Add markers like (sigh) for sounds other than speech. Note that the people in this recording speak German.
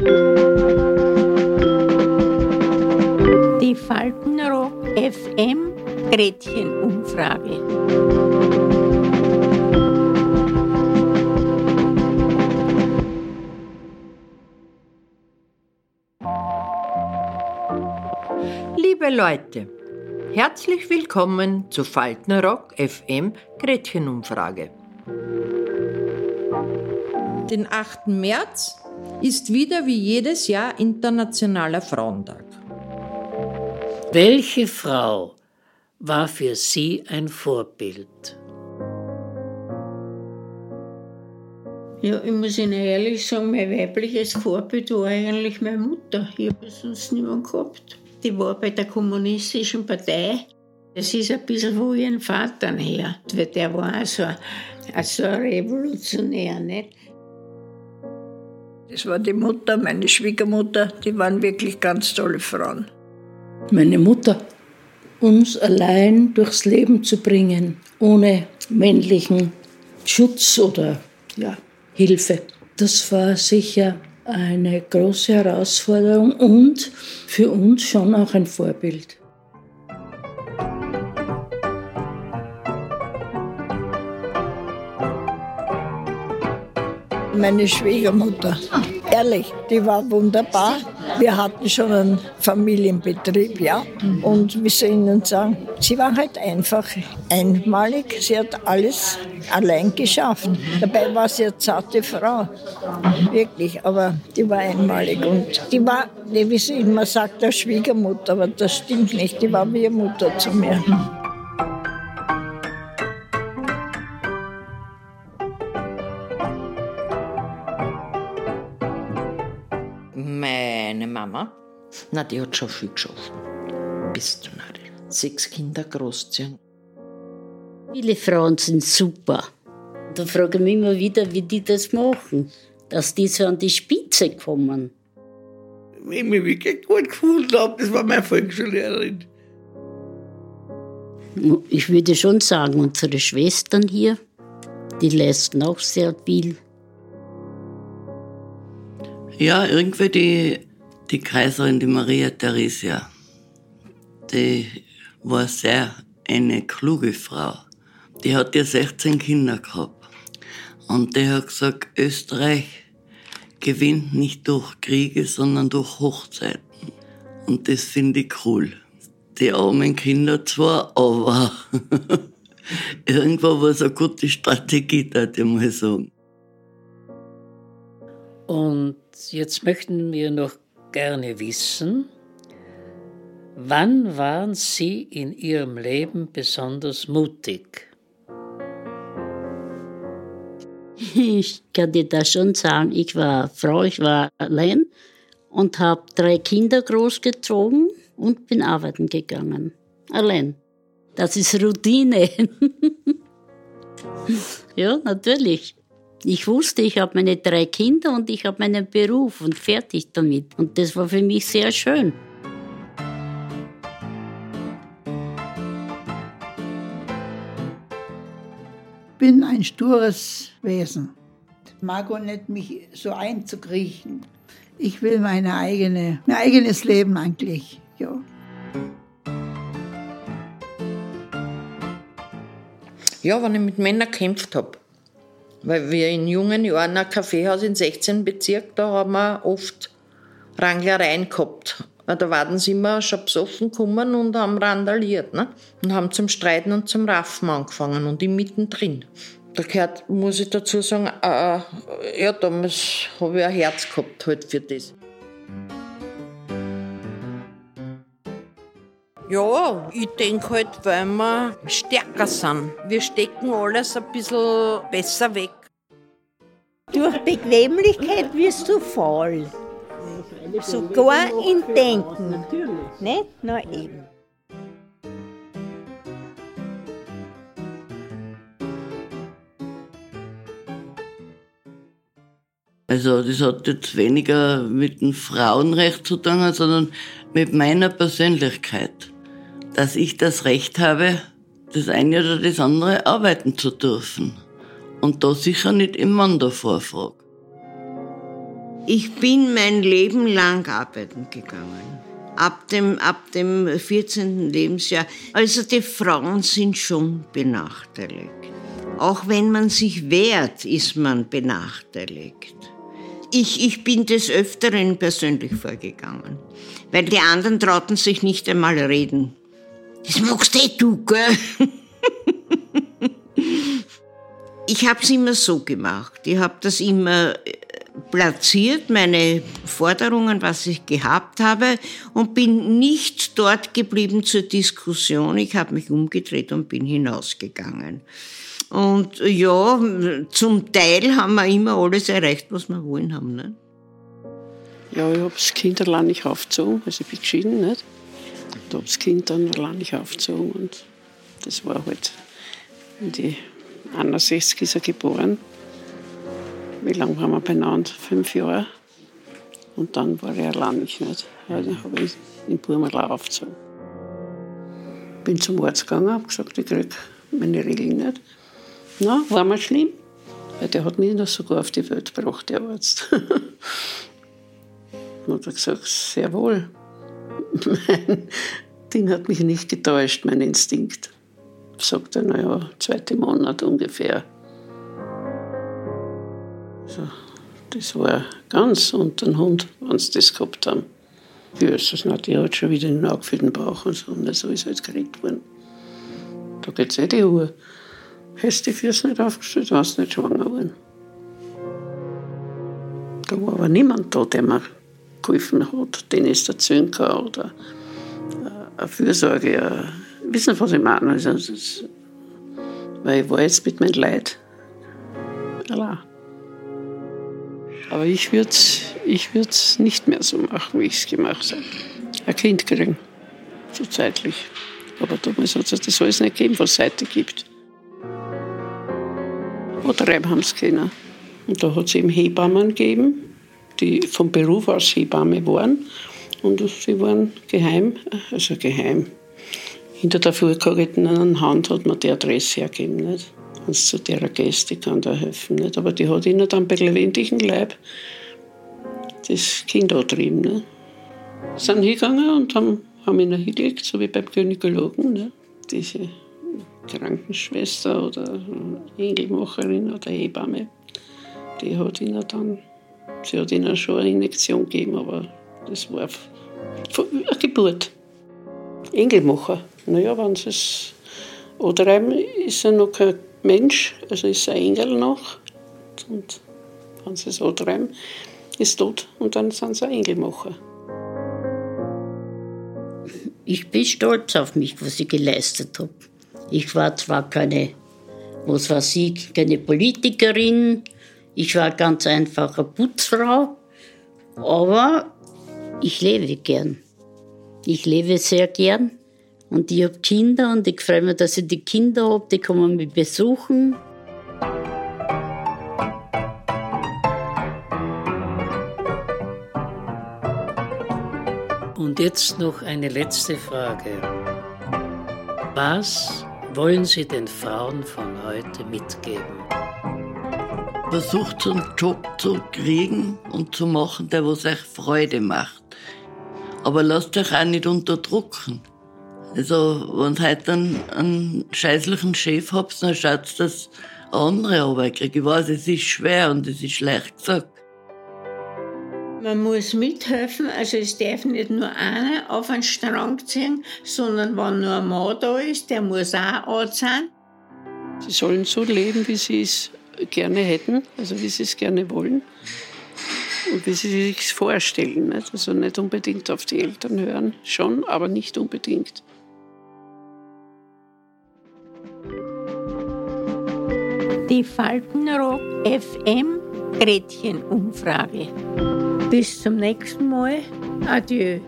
Die Faltenrock FM Gretchenumfrage. Liebe Leute, herzlich willkommen zu Faltenrock FM Gretchenumfrage. Den 8. März ist wieder wie jedes Jahr Internationaler Frauentag. Welche Frau war für Sie ein Vorbild? Ja, ich muss Ihnen ehrlich sagen, mein weibliches Vorbild war eigentlich meine Mutter. Ich habe sonst niemanden gehabt. Die war bei der Kommunistischen Partei. Das ist ein bisschen von ihrem Vater her. Weil der war auch so, ein, so ein Revolutionär. Nicht? Das war die Mutter, meine Schwiegermutter, die waren wirklich ganz tolle Frauen. Meine Mutter, uns allein durchs Leben zu bringen, ohne männlichen Schutz oder ja, Hilfe. Das war sicher eine große Herausforderung und für uns schon auch ein Vorbild. Meine Schwiegermutter, ehrlich, die war wunderbar. Wir hatten schon einen Familienbetrieb, ja. Und wie soll Ihnen sagen, sie war halt einfach einmalig. Sie hat alles allein geschafft. Dabei war sie eine zarte Frau, wirklich. Aber die war einmalig und die war, wie sie immer sagt, der Schwiegermutter, aber das stimmt nicht. Die war wie Mutter zu mir. Na, die hat schon viel geschafft. Bis zu Nadel. Sechs Kinder großziehen. Viele Frauen sind super. Da frage ich mich immer wieder, wie die das machen, dass die so an die Spitze kommen. Wenn ich mich wirklich gut gefühlt habe, das war meine Volksschullehrerin. Ich würde schon sagen, unsere Schwestern hier, die leisten auch sehr viel. Ja, irgendwie die, die Kaiserin, die Maria Theresia, die war sehr eine kluge Frau. Die hat ja 16 Kinder gehabt. Und die hat gesagt, Österreich gewinnt nicht durch Kriege, sondern durch Hochzeiten. Und das finde ich cool. Die armen Kinder zwar, aber (laughs) irgendwo war es eine gute Strategie, da ich mal sagen. Und jetzt möchten wir noch gerne wissen, wann waren Sie in Ihrem Leben besonders mutig? Ich kann dir das schon sagen. Ich war Frau, ich war allein und habe drei Kinder großgezogen und bin arbeiten gegangen. Allein. Das ist Routine. (laughs) ja, natürlich. Ich wusste, ich habe meine drei Kinder und ich habe meinen Beruf und fertig damit. Und das war für mich sehr schön. bin ein stures Wesen. Ich mag auch nicht, mich so einzukriechen. Ich will meine eigene, mein eigenes Leben eigentlich. Ja. Ja, wenn ich mit Männern gekämpft habe. Weil wir in jungen Jahren ein Kaffeehaus in 16 Bezirk, da haben wir oft Ranglereien gehabt. Da waren sie immer schon besoffen gekommen und haben randaliert. Ne? Und haben zum Streiten und zum Raffen angefangen und ich mittendrin. Da gehört, muss ich dazu sagen, äh, ja, damals habe ich ein Herz gehabt halt für das. Ja, ich denke halt, weil wir stärker sind. Wir stecken alles ein bisschen besser weg. Durch Bequemlichkeit wirst du faul. Sogar in Denken. Nicht? Na eben. Also das hat jetzt weniger mit dem Frauenrecht zu tun, sondern mit meiner Persönlichkeit. Dass ich das Recht habe, das eine oder das andere arbeiten zu dürfen. Und da sicher nicht im Mann davor frage. Ich bin mein Leben lang arbeiten gegangen. Ab dem, ab dem 14. Lebensjahr. Also die Frauen sind schon benachteiligt. Auch wenn man sich wehrt, ist man benachteiligt. Ich, ich bin des Öfteren persönlich vorgegangen, weil die anderen trauten sich nicht einmal reden. Das magst eh du, gell? ich habe es immer so gemacht. Ich habe das immer äh, platziert, meine Forderungen, was ich gehabt habe, und bin nicht dort geblieben zur Diskussion. Ich habe mich umgedreht und bin hinausgegangen. Und ja, zum Teil haben wir immer alles erreicht, was wir wollen haben. Ne? Ja, ich habe das Kind allein nicht aufgezogen, also ich bin geschieden, nicht? Und habe das Kind dann allein nicht aufgezogen und das war halt in die 61 ist er geboren. Wie lange waren wir beieinander? Fünf Jahre. Und dann war er allein nicht. Ja, dann habe ich in Burmala aufgezogen. Bin zum Arzt gegangen, habe gesagt, ich kriege meine Regeln nicht. Na, war mal schlimm? Weil der hat mich noch sogar auf die Welt gebracht, der Arzt. Und (laughs) hat gesagt, sehr wohl. (laughs) Mein Ding hat mich nicht getäuscht, mein Instinkt. Sagt er, naja, zweite Monat ungefähr. So, das war ganz unter den Hund, wenn sie das gehabt haben. Ist das nicht? Die hat schon wieder einen angefüllten Bauch und so. Und so ist halt geredet worden. Da geht es eh die Uhr. Hast die Füße nicht aufgestellt, warst nicht schwanger geworden. Da war aber niemand da, der mir geholfen hat, den es erzählen kann oder äh, eine Fürsorge. Eine, wissen Sie, was ich meine? Also, ist, weil ich war jetzt mit meinem Leid allein. Aber ich würde es ich nicht mehr so machen, wie ich es gemacht habe. Ein Kind kriegen, so zeitlich. Aber damals hat es das alles nicht gegeben, was es heute gibt. Oder haben es können. Und da hat es eben Hebammen gegeben, die vom Beruf aus Hebamme waren. Und sie waren geheim, also geheim. Hinter der vorgehaltenen Hand hat man die Adresse hergegeben. Nicht? Es zu der Gäste kann da helfen. Nicht? Aber die hat ihnen dann bei lebendigem Leib das Kind angetrieben. Nicht? Sind hingegangen und haben, haben ihn hingelegt, so wie beim Gynäkologen. Nicht? Diese Krankenschwester oder Engelmacherin oder Hebamme, die hat ihnen dann, sie hat ihnen schon eine Injektion gegeben, aber das war eine Geburt. Engelmacher. Naja, wenn sie es antreiben, ist er noch kein Mensch, also ist er Engel noch. Und wenn sie es antreiben, ist tot und dann sind sie Engelmacher. Ich bin stolz auf mich, was ich geleistet habe. Ich war zwar keine, was weiß ich, keine Politikerin, ich war ganz einfach eine Putzfrau, aber ich lebe gern. Ich lebe sehr gern und ich habe Kinder und ich freue mich, dass ich die Kinder habe, die kommen mich besuchen. Und jetzt noch eine letzte Frage. Was wollen Sie den Frauen von heute mitgeben? Versucht einen Job zu kriegen und zu machen, der was euch Freude macht. Aber lasst euch auch nicht unterdrücken. Also, wenn ihr heute einen, einen scheißlichen Chef habt, dann schaut dass andere Arbeit kriegen. Ich weiß, es ist schwer und es ist leicht gesagt. Man muss mithelfen, also es darf nicht nur einer auf einen Strang ziehen, sondern wenn nur ein Mann da ist, der muss auch anziehen. Sie sollen so leben, wie sie es gerne hätten, also wie sie es gerne wollen und wie sie sich vorstellen. Nicht? Also nicht unbedingt auf die Eltern hören, schon, aber nicht unbedingt. Die Faltenrock FM Gretchenumfrage. Bis zum nächsten Mal. Adieu.